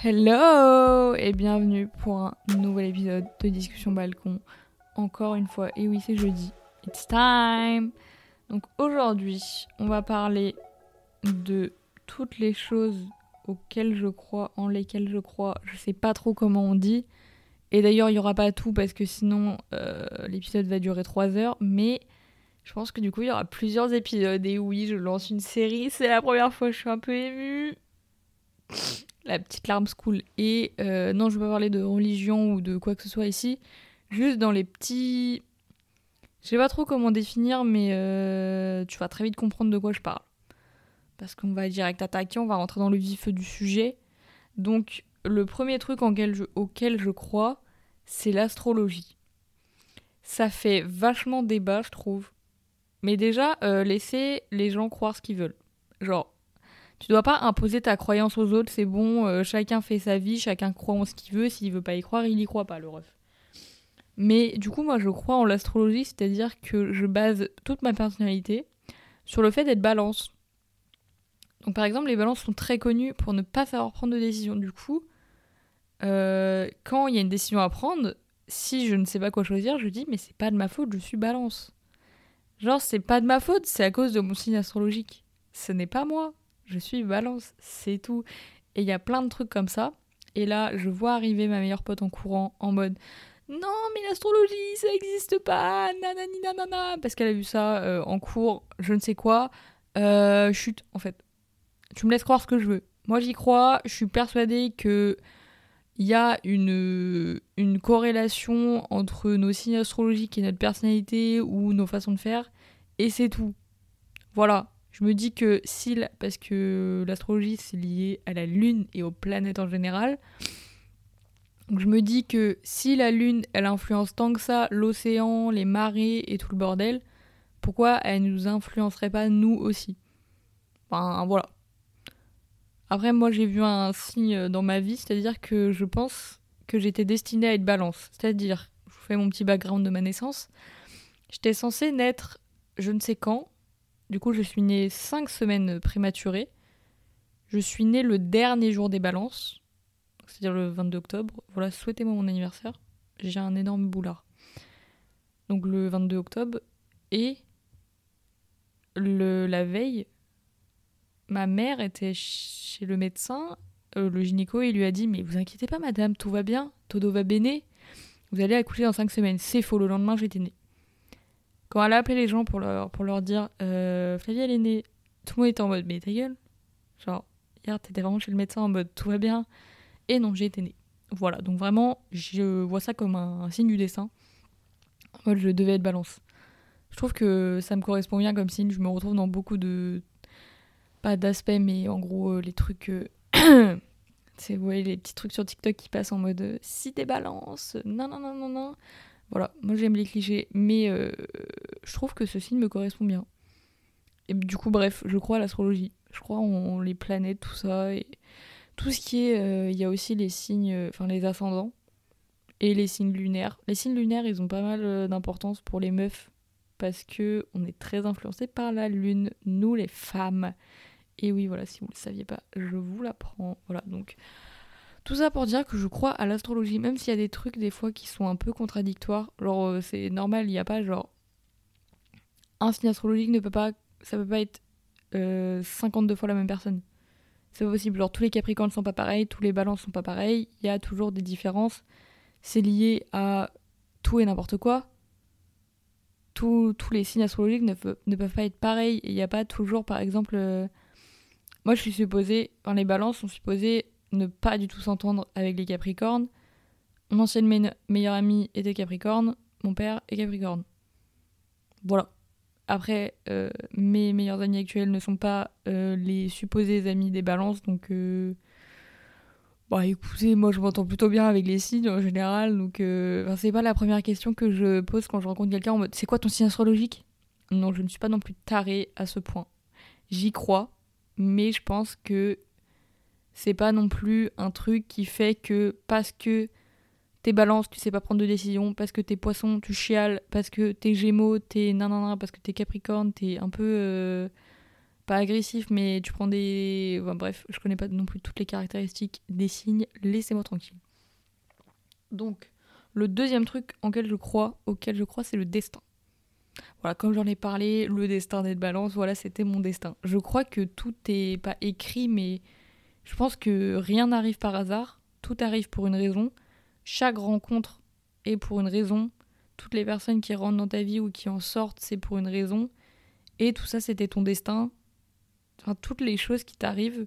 Hello et bienvenue pour un nouvel épisode de Discussion Balcon. Encore une fois, et oui c'est jeudi, it's time Donc aujourd'hui, on va parler de toutes les choses auxquelles je crois, en lesquelles je crois, je sais pas trop comment on dit. Et d'ailleurs, il y aura pas tout parce que sinon euh, l'épisode va durer 3 heures, mais je pense que du coup il y aura plusieurs épisodes. Et oui, je lance une série, c'est la première fois, je suis un peu émue la petite larme school. Et euh, non, je vais pas parler de religion ou de quoi que ce soit ici. Juste dans les petits. Je sais pas trop comment définir, mais euh, tu vas très vite comprendre de quoi je parle. Parce qu'on va direct attaquer, on va rentrer dans le vif du sujet. Donc, le premier truc auquel je crois, c'est l'astrologie. Ça fait vachement débat, je trouve. Mais déjà, euh, laissez les gens croire ce qu'ils veulent. Genre, tu dois pas imposer ta croyance aux autres, c'est bon, euh, chacun fait sa vie, chacun croit en ce qu'il veut, s'il veut pas y croire, il y croit pas, le ref. Mais du coup, moi je crois en l'astrologie, c'est-à-dire que je base toute ma personnalité sur le fait d'être balance. Donc par exemple, les balances sont très connues pour ne pas savoir prendre de décision. Du coup, euh, quand il y a une décision à prendre, si je ne sais pas quoi choisir, je dis mais c'est pas de ma faute, je suis balance. Genre c'est pas de ma faute, c'est à cause de mon signe astrologique. Ce n'est pas moi je suis balance, c'est tout. Et il y a plein de trucs comme ça. Et là, je vois arriver ma meilleure pote en courant en mode Non, mais l'astrologie, ça n'existe pas, nanani nanana, parce qu'elle a vu ça euh, en cours, je ne sais quoi. Euh, chute, en fait. Tu me laisses croire ce que je veux. Moi, j'y crois, je suis persuadée que il y a une, une corrélation entre nos signes astrologiques et notre personnalité ou nos façons de faire, et c'est tout. Voilà, je me dis que si, parce que l'astrologie c'est lié à la Lune et aux planètes en général, je me dis que si la Lune elle influence tant que ça l'océan, les marées et tout le bordel, pourquoi elle nous influencerait pas nous aussi? Enfin voilà. Après moi j'ai vu un signe dans ma vie, c'est-à-dire que je pense que j'étais destinée à être balance. C'est-à-dire, je vous fais mon petit background de ma naissance, j'étais censée naître je ne sais quand, du coup, je suis née 5 semaines prématurées. Je suis née le dernier jour des balances, c'est-à-dire le 22 octobre. Voilà, souhaitez-moi mon anniversaire. J'ai un énorme boulard. Donc le 22 octobre. Et le, la veille, ma mère était chez le médecin, euh, le gynéco, et il lui a dit Mais vous inquiétez pas, madame, tout va bien, todo va bene. Vous allez accoucher dans 5 semaines. C'est faux, le lendemain, j'étais née. Quand elle a appelé les gens pour leur, pour leur dire euh, Flavie, elle est née, tout le monde était en mode Mais ta gueule Genre, hier, t'étais vraiment chez le médecin en mode Tout va bien. Et non, j'ai été née. Voilà, donc vraiment, je vois ça comme un, signe du dessin. En mode, je devais être balance. Je trouve que ça me correspond bien comme signe. Je me retrouve dans beaucoup de. Pas d'aspects, mais en gros, euh, les trucs. Euh, vous voyez, les petits trucs sur TikTok qui passent en mode euh, si t'es balance, non, non, non, non, non. Voilà, moi j'aime les clichés, mais euh, je trouve que ce signe me correspond bien. Et du coup, bref, je crois à l'astrologie. Je crois en les planètes, tout ça. Et tout ce qui est. Euh, il y a aussi les signes, enfin les ascendants et les signes lunaires. Les signes lunaires, ils ont pas mal euh, d'importance pour les meufs parce que on est très influencé par la lune, nous les femmes. Et oui, voilà, si vous le saviez pas, je vous l'apprends. Voilà, donc tout ça pour dire que je crois à l'astrologie, même s'il y a des trucs des fois qui sont un peu contradictoires. Genre, euh, c'est normal, il n'y a pas genre. Un signe astrologique ne peut pas. Ça peut pas être 52 euh, fois la même personne. C'est pas possible. Genre, tous les capricornes sont pas pareils, tous les balances sont pas pareils. Il y a toujours des différences. C'est lié à tout et n'importe quoi. tous les signes astrologiques ne, ne, peuvent pas être pareils. Il n'y a pas toujours, par exemple. Euh, moi, je suis supposée. Enfin, les balances sont supposées ne pas du tout s'entendre avec les Capricornes. Mon ancienne meilleure amie était Capricorne, mon père est Capricorne. Voilà. Après, euh, mes meilleurs amis actuels ne sont pas euh, les supposés amis des balances, donc... Euh, bah écoutez, moi je m'entends plutôt bien avec les signes en général, donc c'est pas la première question que je pose quand je rencontre quelqu'un en mode c'est quoi ton signe astrologique? Non, je ne suis pas non plus tarée à ce point. J'y crois, mais je pense que c'est pas non plus un truc qui fait que parce que t'es balance, tu sais pas prendre de décision, parce que t'es poisson, tu chiales, parce que t'es gémeaux, t'es nanana, parce que t'es capricorne, t'es un peu euh, pas agressif, mais tu prends des. bref, je connais pas non plus toutes les caractéristiques des signes, laissez-moi tranquille. Donc, le deuxième truc auquel je crois, auquel je crois, c'est le destin. Voilà, comme j'en ai parlé, le destin d'être balance, voilà, c'était mon destin. Je crois que tout est pas écrit, mais je pense que rien n'arrive par hasard, tout arrive pour une raison. Chaque rencontre est pour une raison. Toutes les personnes qui rentrent dans ta vie ou qui en sortent, c'est pour une raison. Et tout ça, c'était ton destin. Enfin, toutes les choses qui t'arrivent,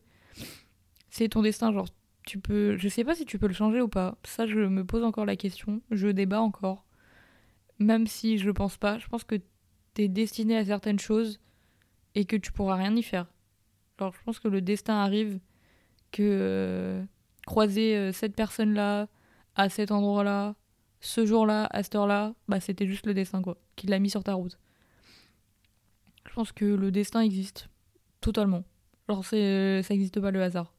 c'est ton destin. Genre, tu peux. Je sais pas si tu peux le changer ou pas. Ça, je me pose encore la question. Je débat encore. Même si je pense pas. Je pense que t'es destiné à certaines choses et que tu pourras rien y faire. Genre, je pense que le destin arrive que euh, croiser euh, cette personne-là à cet endroit-là, ce jour-là, à cette heure-là, bah c'était juste le destin quoi, qui l'a mis sur ta route. Je pense que le destin existe totalement. Genre c'est euh, ça n'existe pas le hasard.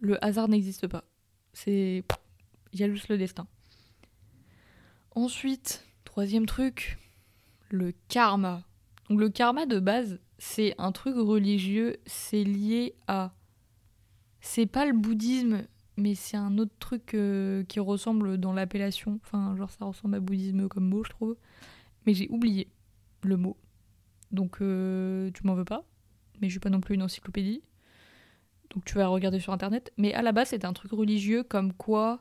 Le hasard n'existe pas. C'est il y a juste le destin. Ensuite, troisième truc, le karma. Donc le karma de base, c'est un truc religieux, c'est lié à c'est pas le bouddhisme, mais c'est un autre truc euh, qui ressemble dans l'appellation. Enfin, genre ça ressemble à bouddhisme comme mot, je trouve. Mais j'ai oublié le mot. Donc euh, tu m'en veux pas. Mais je suis pas non plus une encyclopédie. Donc tu vas regarder sur internet. Mais à la base, c'était un truc religieux comme quoi.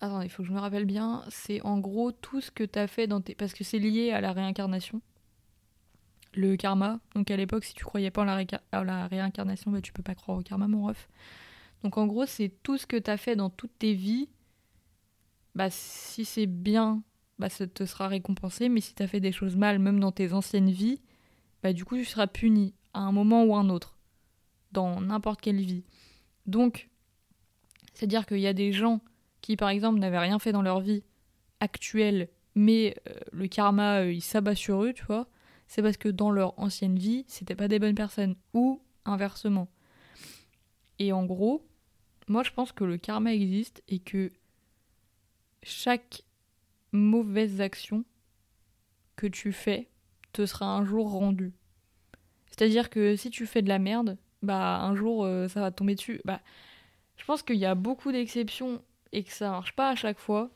Attends, il faut que je me rappelle bien. C'est en gros tout ce que t'as fait dans tes. Parce que c'est lié à la réincarnation. Le karma. Donc à l'époque, si tu croyais pas en la, à la réincarnation, bah, tu peux pas croire au karma, mon ref. Donc en gros, c'est tout ce que t'as fait dans toutes tes vies. Bah, si c'est bien, bah, ça te sera récompensé. Mais si t'as fait des choses mal, même dans tes anciennes vies, bah, du coup, tu seras puni à un moment ou un autre, dans n'importe quelle vie. Donc, c'est-à-dire qu'il y a des gens qui, par exemple, n'avaient rien fait dans leur vie actuelle, mais euh, le karma, euh, il s'abat sur eux, tu vois. C'est parce que dans leur ancienne vie, c'était pas des bonnes personnes, ou inversement. Et en gros, moi je pense que le karma existe et que chaque mauvaise action que tu fais te sera un jour rendue. C'est-à-dire que si tu fais de la merde, bah un jour euh, ça va tomber dessus. Bah, je pense qu'il y a beaucoup d'exceptions et que ça marche pas à chaque fois.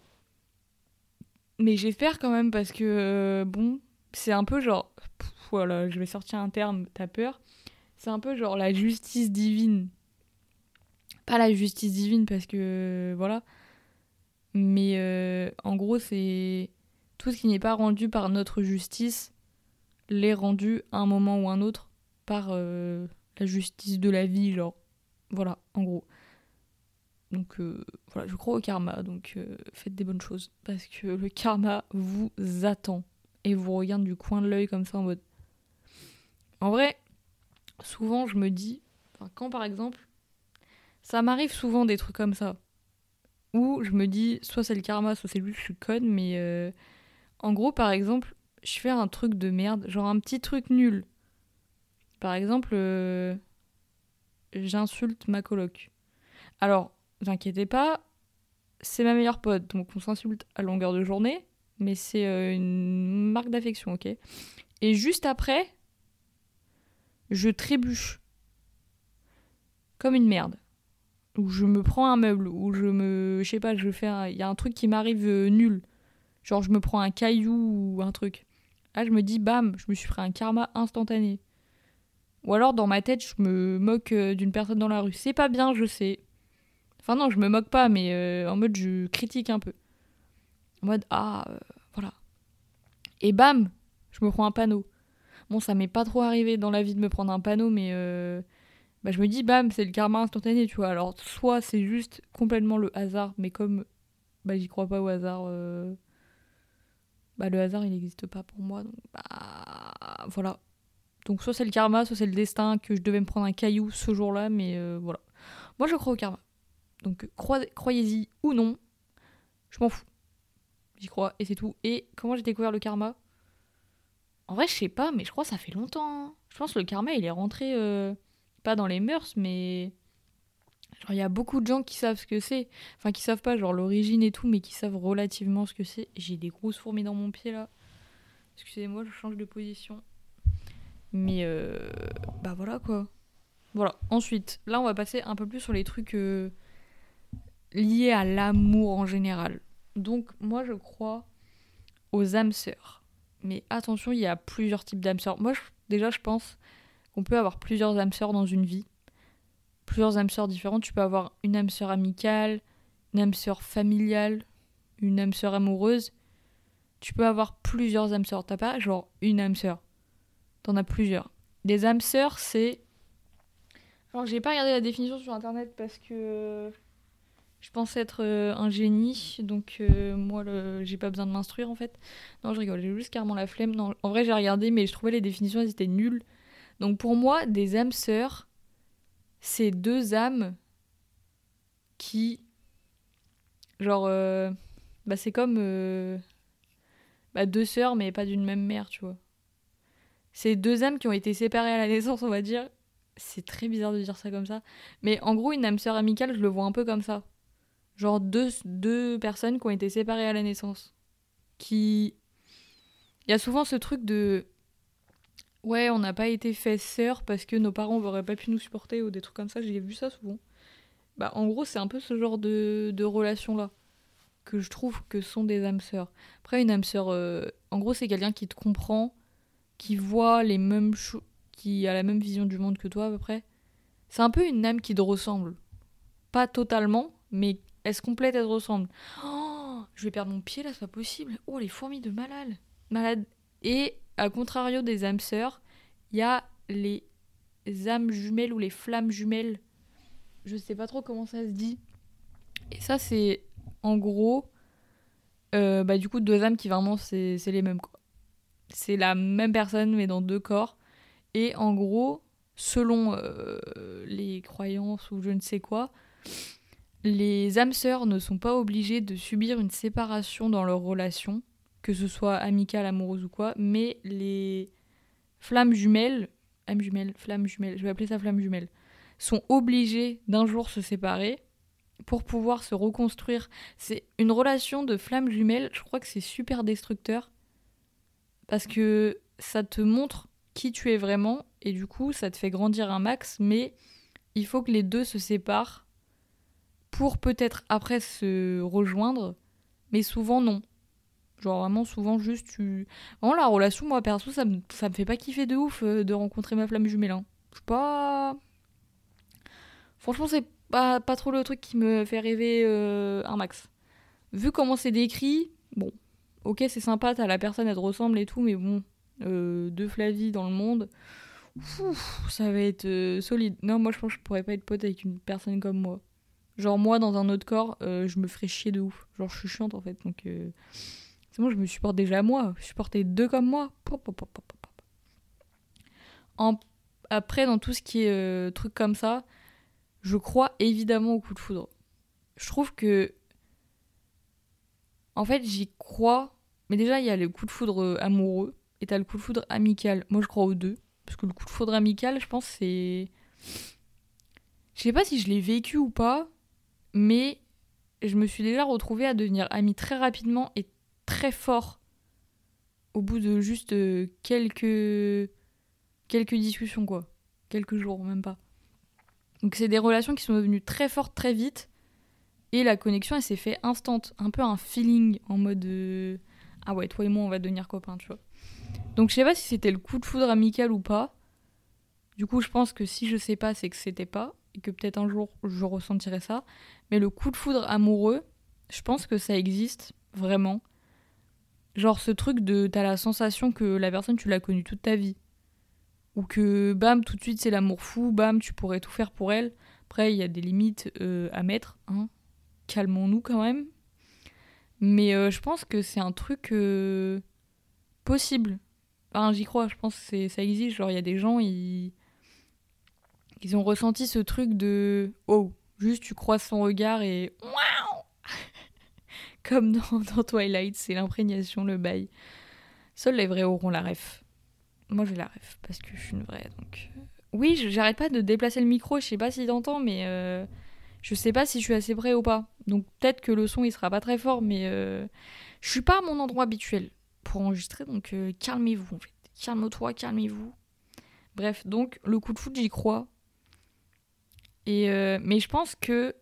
Mais j'espère quand même parce que euh, bon, c'est un peu genre voilà, je vais sortir un terme, t'as peur. C'est un peu genre la justice divine. Pas la justice divine parce que voilà. Mais euh, en gros, c'est tout ce qui n'est pas rendu par notre justice l'est rendu à un moment ou un autre par euh, la justice de la vie, genre. Voilà, en gros. Donc euh, voilà, je crois au karma, donc faites des bonnes choses. Parce que le karma vous attend. Et vous regarde du coin de l'œil comme ça en mode. En vrai, souvent je me dis, quand par exemple, ça m'arrive souvent des trucs comme ça. Où je me dis, soit c'est le karma, soit c'est lui, je suis conne, mais en gros, par exemple, je fais un truc de merde, genre un petit truc nul. Par exemple, euh, j'insulte ma coloc. Alors, n'inquiétez pas, c'est ma meilleure pote, donc on s'insulte à longueur de journée, mais c'est euh, une marque d'affection, ok? Et juste après, je trébuche. Comme une merde. Ou je me prends un meuble, ou je me. Je sais pas, je fais. Il y a un truc qui m'arrive euh, nul. Genre, je me prends un caillou ou un truc. Là, je me dis, bam, je me suis pris un karma instantané. Ou alors, dans ma tête, je me moque euh, d'une personne dans la rue. C'est pas bien, je sais. Enfin, non, je me moque pas, mais euh, en mode, je critique un peu. En mode, ah, voilà. Et bam, je me prends un panneau. Bon, ça m'est pas trop arrivé dans la vie de me prendre un panneau, mais bah, je me dis, bam, c'est le karma instantané, tu vois. Alors, soit c'est juste complètement le hasard, mais comme bah, j'y crois pas au hasard, bah, le hasard il n'existe pas pour moi. Donc bah voilà. Donc soit c'est le karma, soit c'est le destin que je devais me prendre un caillou ce jour-là, mais euh, voilà. Moi je crois au karma. Donc croyez-y ou non, je m'en fous. J'y crois et c'est tout. Et comment j'ai découvert le karma? En vrai je sais pas, mais je crois que ça fait longtemps. Hein. Je pense que le karma il est rentré euh, pas dans les mœurs, mais Genre, il y a beaucoup de gens qui savent ce que c'est. Enfin, qui savent pas, genre, l'origine et tout, mais qui savent relativement ce que c'est. J'ai des grosses fourmis dans mon pied, là. Excusez-moi, je change de position. Mais euh, bah voilà quoi. Voilà. Ensuite, là on va passer un peu plus sur les trucs euh, liés à l'amour en général. Donc moi je crois aux âmes sœurs. Mais attention, il y a plusieurs types d'âmes sœurs. Moi déjà je pense qu'on peut avoir plusieurs âmes sœurs dans une vie. Plusieurs âmes sœurs différentes. Tu peux avoir une âme sœur amicale, une âme sœur familiale, une âme sœur amoureuse. Tu peux avoir plusieurs âmes sœurs. T'as pas genre une âme sœur. T'en as plusieurs. Des âmes sœurs, c'est. Alors j'ai pas regardé la définition sur internet parce que je pensais être euh, un génie, donc euh, moi j'ai pas besoin de m'instruire en fait. Non, je rigole, j'ai juste carrément la flemme. En vrai j'ai regardé, mais je trouvais les définitions elles étaient nulles. Donc pour moi, des âmes sœurs, c'est deux âmes qui. Genre. Euh, bah c'est comme. Bah, deux sœurs, mais pas d'une même mère, tu vois. C'est deux âmes qui ont été séparées à la naissance, on va dire. C'est très bizarre de dire ça comme ça. Mais en gros, une âme sœur amicale, je le vois un peu comme ça. Genre deux, deux personnes qui ont été séparées à la naissance. Qui. Il y a souvent ce truc de. Ouais, on n'a pas été fait sœurs parce que nos parents n'auraient pas pu nous supporter ou des trucs comme ça. J'ai vu ça souvent. Bah, en gros, c'est un peu ce genre de, de relation-là que je trouve que sont des âmes sœurs. Après, une âme sœur, euh, en gros, c'est quelqu'un qui te comprend, qui voit les mêmes choses, qui a la même vision du monde que toi à peu près. C'est un peu une âme qui te ressemble. Pas totalement, mais elle se complète, elle te ressemble. Oh, je vais perdre mon pied là, c'est pas possible. Oh, les fourmis de malade. Malade. Et à contrario des âmes sœurs, il y a les âmes jumelles ou les flammes jumelles. Je sais pas trop comment ça se dit. Et ça, c'est en gros, euh, bah, du coup, deux âmes qui vraiment, c'est les mêmes. C'est la même personne, mais dans deux corps. Et en gros, selon euh, les croyances ou je ne sais quoi, les âmes sœurs ne sont pas obligées de subir une séparation dans leur relation, que ce soit amicale, amoureuse ou quoi, mais les flammes jumelles, âmes jumelles, flammes jumelles, je vais appeler ça flammes jumelles, sont obligées d'un jour se séparer pour pouvoir se reconstruire. C'est une relation de flammes jumelles, je crois que c'est super destructeur parce que ça te montre qui tu es vraiment et du coup ça te fait grandir un max mais il faut que les deux se séparent pour peut-être après se rejoindre mais souvent non. Genre vraiment souvent juste tu... Vraiment la relation moi perso ça me, ça me fait pas kiffer de ouf euh, de rencontrer ma flamme jumelle. Hein. Je pas... Franchement c'est pas, pas trop le truc qui me fait rêver euh, un max. Vu comment c'est décrit, bon, ok, c'est sympa, t'as la personne, elle te ressemble et tout, mais bon, euh, deux Flavie dans le monde, ça va être euh, solide. Non, moi je pense que je pourrais pas être pote avec une personne comme moi. Genre, moi dans un autre corps, je me ferais chier de ouf. Genre, je suis chiante en fait, donc. c'est bon, je me supporte déjà moi. Je supportais deux comme moi. Après, dans tout ce qui est truc comme ça, je crois évidemment au coup de foudre. Je trouve que. En fait, j'y crois. Mais déjà, il y a le coup de foudre euh, amoureux et t'as le coup de foudre amical. Moi, je crois aux deux. Parce que le coup de foudre amical, je pense, c'est. Je sais pas si je l'ai vécu ou pas, mais je me suis déjà retrouvée à devenir amie très rapidement et très fort au bout de juste euh, quelques quelques discussions quoi, quelques jours même pas. Donc c'est des relations qui sont devenues très fortes très vite. Et la connexion, elle s'est fait instant. Un peu un feeling en mode euh, Ah ouais, toi et moi, on va devenir copains, tu vois. Donc je sais pas si c'était le coup de foudre amical ou pas. Du coup, je pense que si je sais pas, c'est que c'était pas. Et que peut-être un jour, je ressentirai ça. Mais le coup de foudre amoureux, je pense que ça existe vraiment. Genre ce truc de t'as la sensation que la personne, tu l'as connue toute ta vie ou que bam tout de suite c'est l'amour fou, bam tu pourrais tout faire pour elle. Après il y a des limites euh, à mettre, hein. calmons-nous quand même. Mais euh, je pense que c'est un truc euh, possible. Enfin j'y crois, je pense que ça existe. Genre il y a des gens ils ils ont ressenti ce truc de oh juste tu croises son regard et waouh comme dans, Twilight c'est l'imprégnation le bail. Seuls les vrais auront la ref. Moi, j'ai la ref parce que je suis une vraie. Donc, euh. oui, j'arrête pas de déplacer le micro. Je sais pas si t'entends, mais euh, je sais pas si je suis assez près ou pas. Donc, peut-être que le son il sera pas très fort, mais euh, je suis pas à mon endroit habituel pour enregistrer. Donc, calmez-vous en fait. Calme-toi, calmez-vous. Bref, donc le coup de foot, j'y crois. Euh, mais je pense que.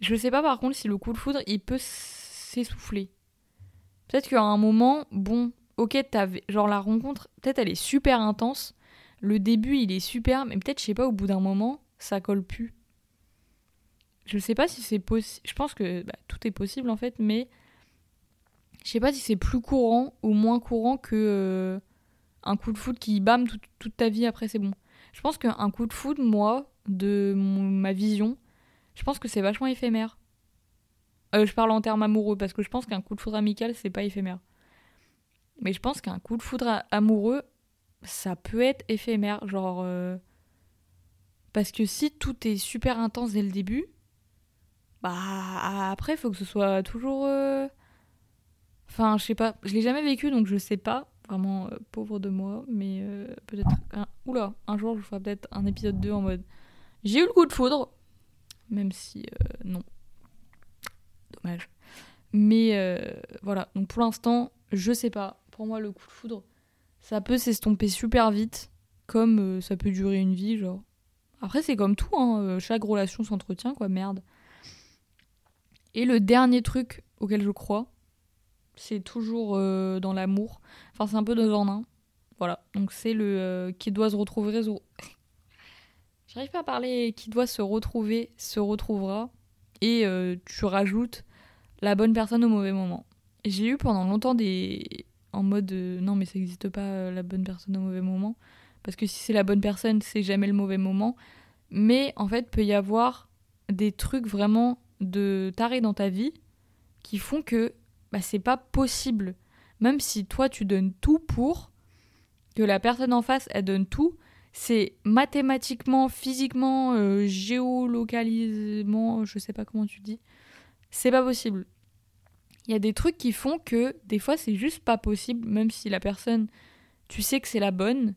Je sais pas par contre si le coup de foudre, il peut s'essouffler. Peut-être qu'à un moment, bon, ok, t'avais. Genre la rencontre, peut-être elle est super intense. Le début, il est super, mais peut-être, je sais pas, au bout d'un moment, ça colle plus. Je sais pas si c'est possible. Je pense que bah, tout est possible en fait, mais je sais pas si c'est plus courant ou moins courant que euh, un coup de foot qui bam toute ta vie après c'est bon. Je pense qu'un coup de foot, moi, de ma vision, je pense que c'est vachement éphémère. Euh, je parle en termes amoureux parce que je pense qu'un coup de foudre amical c'est pas éphémère. Mais je pense qu'un coup de foudre amoureux, ça peut être éphémère, genre euh, parce que si tout est super intense dès le début, bah après il faut que ce soit toujours euh, enfin je sais pas je l'ai jamais vécu donc je sais pas vraiment pauvre de moi mais peut-être un... oula un jour je ferai peut-être un épisode 2 en mode j'ai eu le coup de foudre même si non dommage mais voilà donc pour l'instant je sais pas pour moi le coup de foudre ça peut s'estomper super vite comme ça peut durer une vie genre après c'est comme tout hein, chaque relation s'entretient quoi merde et le dernier truc auquel je crois, c'est toujours euh, dans l'amour. Enfin, c'est un peu deux en un. Voilà. Donc, c'est le euh, qui doit se retrouver. J'arrive pas à parler. Qui doit se retrouver, se retrouvera. Et euh, tu rajoutes la bonne personne au mauvais moment. J'ai eu pendant longtemps des. En mode. non, mais ça n'existe pas la bonne personne au mauvais moment. Parce que si c'est la bonne personne, c'est jamais le mauvais moment. Mais en fait, peut y avoir des trucs vraiment de tarés dans ta vie qui font que bah, c'est pas possible. Même si toi tu donnes tout pour, que la personne en face elle donne tout, c'est mathématiquement, physiquement, euh, géolocalisement, je sais pas comment tu dis, c'est pas possible. Il y a des trucs qui font que des fois c'est juste pas possible, même si la personne, tu sais que c'est la bonne,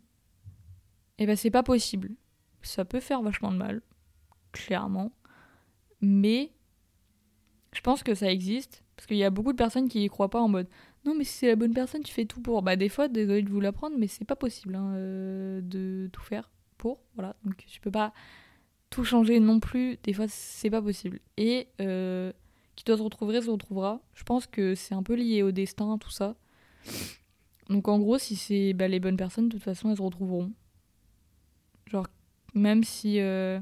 et ben c'est pas possible. Ça peut faire vachement de mal, clairement. Mais je pense que ça existe. Parce qu'il y a beaucoup de personnes qui y croient pas en mode non, mais si c'est la bonne personne, tu fais tout pour. Bah, des fois, désolé de vous l'apprendre, mais c'est pas possible hein, euh, de tout faire pour. Voilà. Donc, tu peux pas tout changer non plus. Des fois, c'est pas possible. Et euh, qui doit se retrouver, se retrouvera. Je pense que c'est un peu lié au destin, tout ça. Donc, en gros, si c'est bah, les bonnes personnes, de toute façon, elles se retrouveront. Genre, même si. Euh,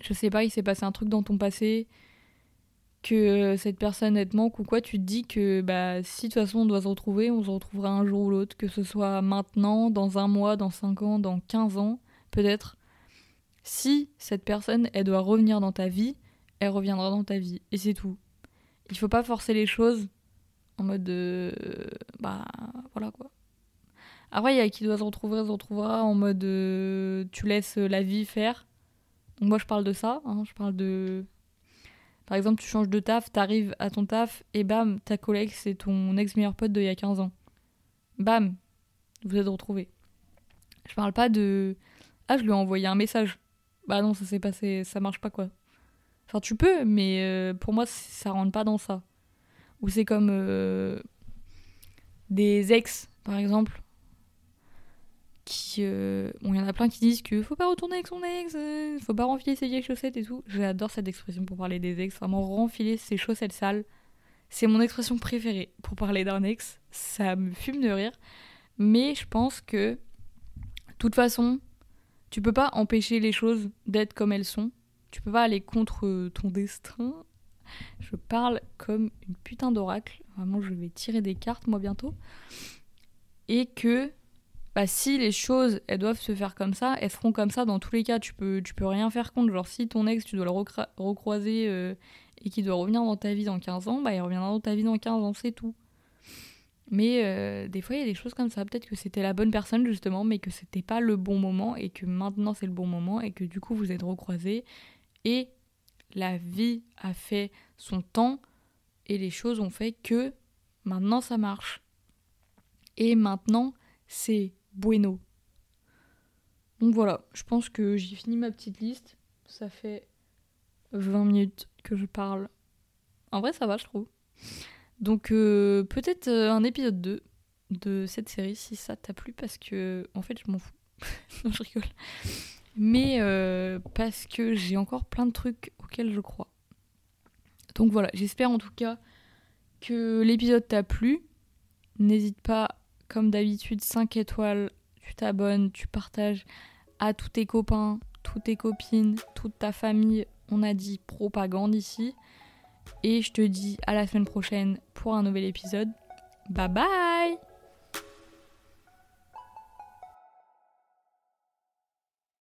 je sais pas, il s'est passé un truc dans ton passé que cette personne elle te manque ou quoi, tu te dis que bah, si de toute façon on doit se retrouver, on se retrouvera un jour ou l'autre, que ce soit maintenant, dans un mois, dans cinq ans, dans 15 ans, peut-être. Si cette personne, elle doit revenir dans ta vie, elle reviendra dans ta vie. Et c'est tout. Il faut pas forcer les choses en mode de... bah voilà quoi. Après, il y a qui doit se retrouver, se retrouvera en mode tu laisses la vie faire. Donc moi je parle de ça, hein, je parle de par exemple, tu changes de taf, t'arrives à ton taf et bam, ta collègue, c'est ton ex-meilleur pote d'il y a 15 ans. Bam, vous êtes retrouvés. Je parle pas de Ah, je lui ai envoyé un message. Bah non, ça s'est passé, ça marche pas quoi. Enfin, tu peux, mais euh, pour moi, ça rentre pas dans ça. Ou c'est comme euh, des ex, par exemple, qui euh, bon il y en a plein qui disent que faut pas retourner avec son ex euh, faut pas renfiler ses vieilles chaussettes et tout. J'adore cette expression pour parler des ex vraiment renfiler ses chaussettes sales. C'est mon expression préférée pour parler d'un ex ça me fume de rire. Mais je pense que de toute façon tu peux pas empêcher les choses d'être comme elles sont. Tu peux pas aller contre ton destin. Je parle comme une putain d'oracle. Vraiment je vais tirer des cartes moi bientôt. Et que bah, si les choses elles doivent se faire comme ça, elles seront comme ça dans tous les cas. Tu peux, tu peux rien faire contre. Genre, si ton ex, tu dois le recroiser euh, et qu'il doit revenir dans ta vie dans 15 ans, bah il reviendra dans ta vie dans 15 ans, c'est tout. Mais euh, des fois, il y a des choses comme ça. Peut-être que c'était la bonne personne, justement, mais que c'était pas le bon moment et que maintenant c'est le bon moment et que du coup vous êtes recroisés et la vie a fait son temps et les choses ont fait que maintenant ça marche. Et maintenant, c'est bueno. Donc voilà, je pense que j'ai fini ma petite liste. Ça fait 20 minutes que je parle. En vrai, ça va, je trouve. Donc euh, peut-être euh, un épisode 2 de cette série si ça t'a plu parce que en fait, je m'en fous. non, je rigole. Mais euh, parce que j'ai encore plein de trucs auxquels je crois. Donc voilà, j'espère en tout cas que l'épisode t'a plu. N'hésite pas, comme d'habitude, 5 étoiles, tu t'abonnes, tu partages à tous tes copains, toutes tes copines, toute ta famille. On a dit propagande ici. Et je te dis à la semaine prochaine pour un nouvel épisode. Bye bye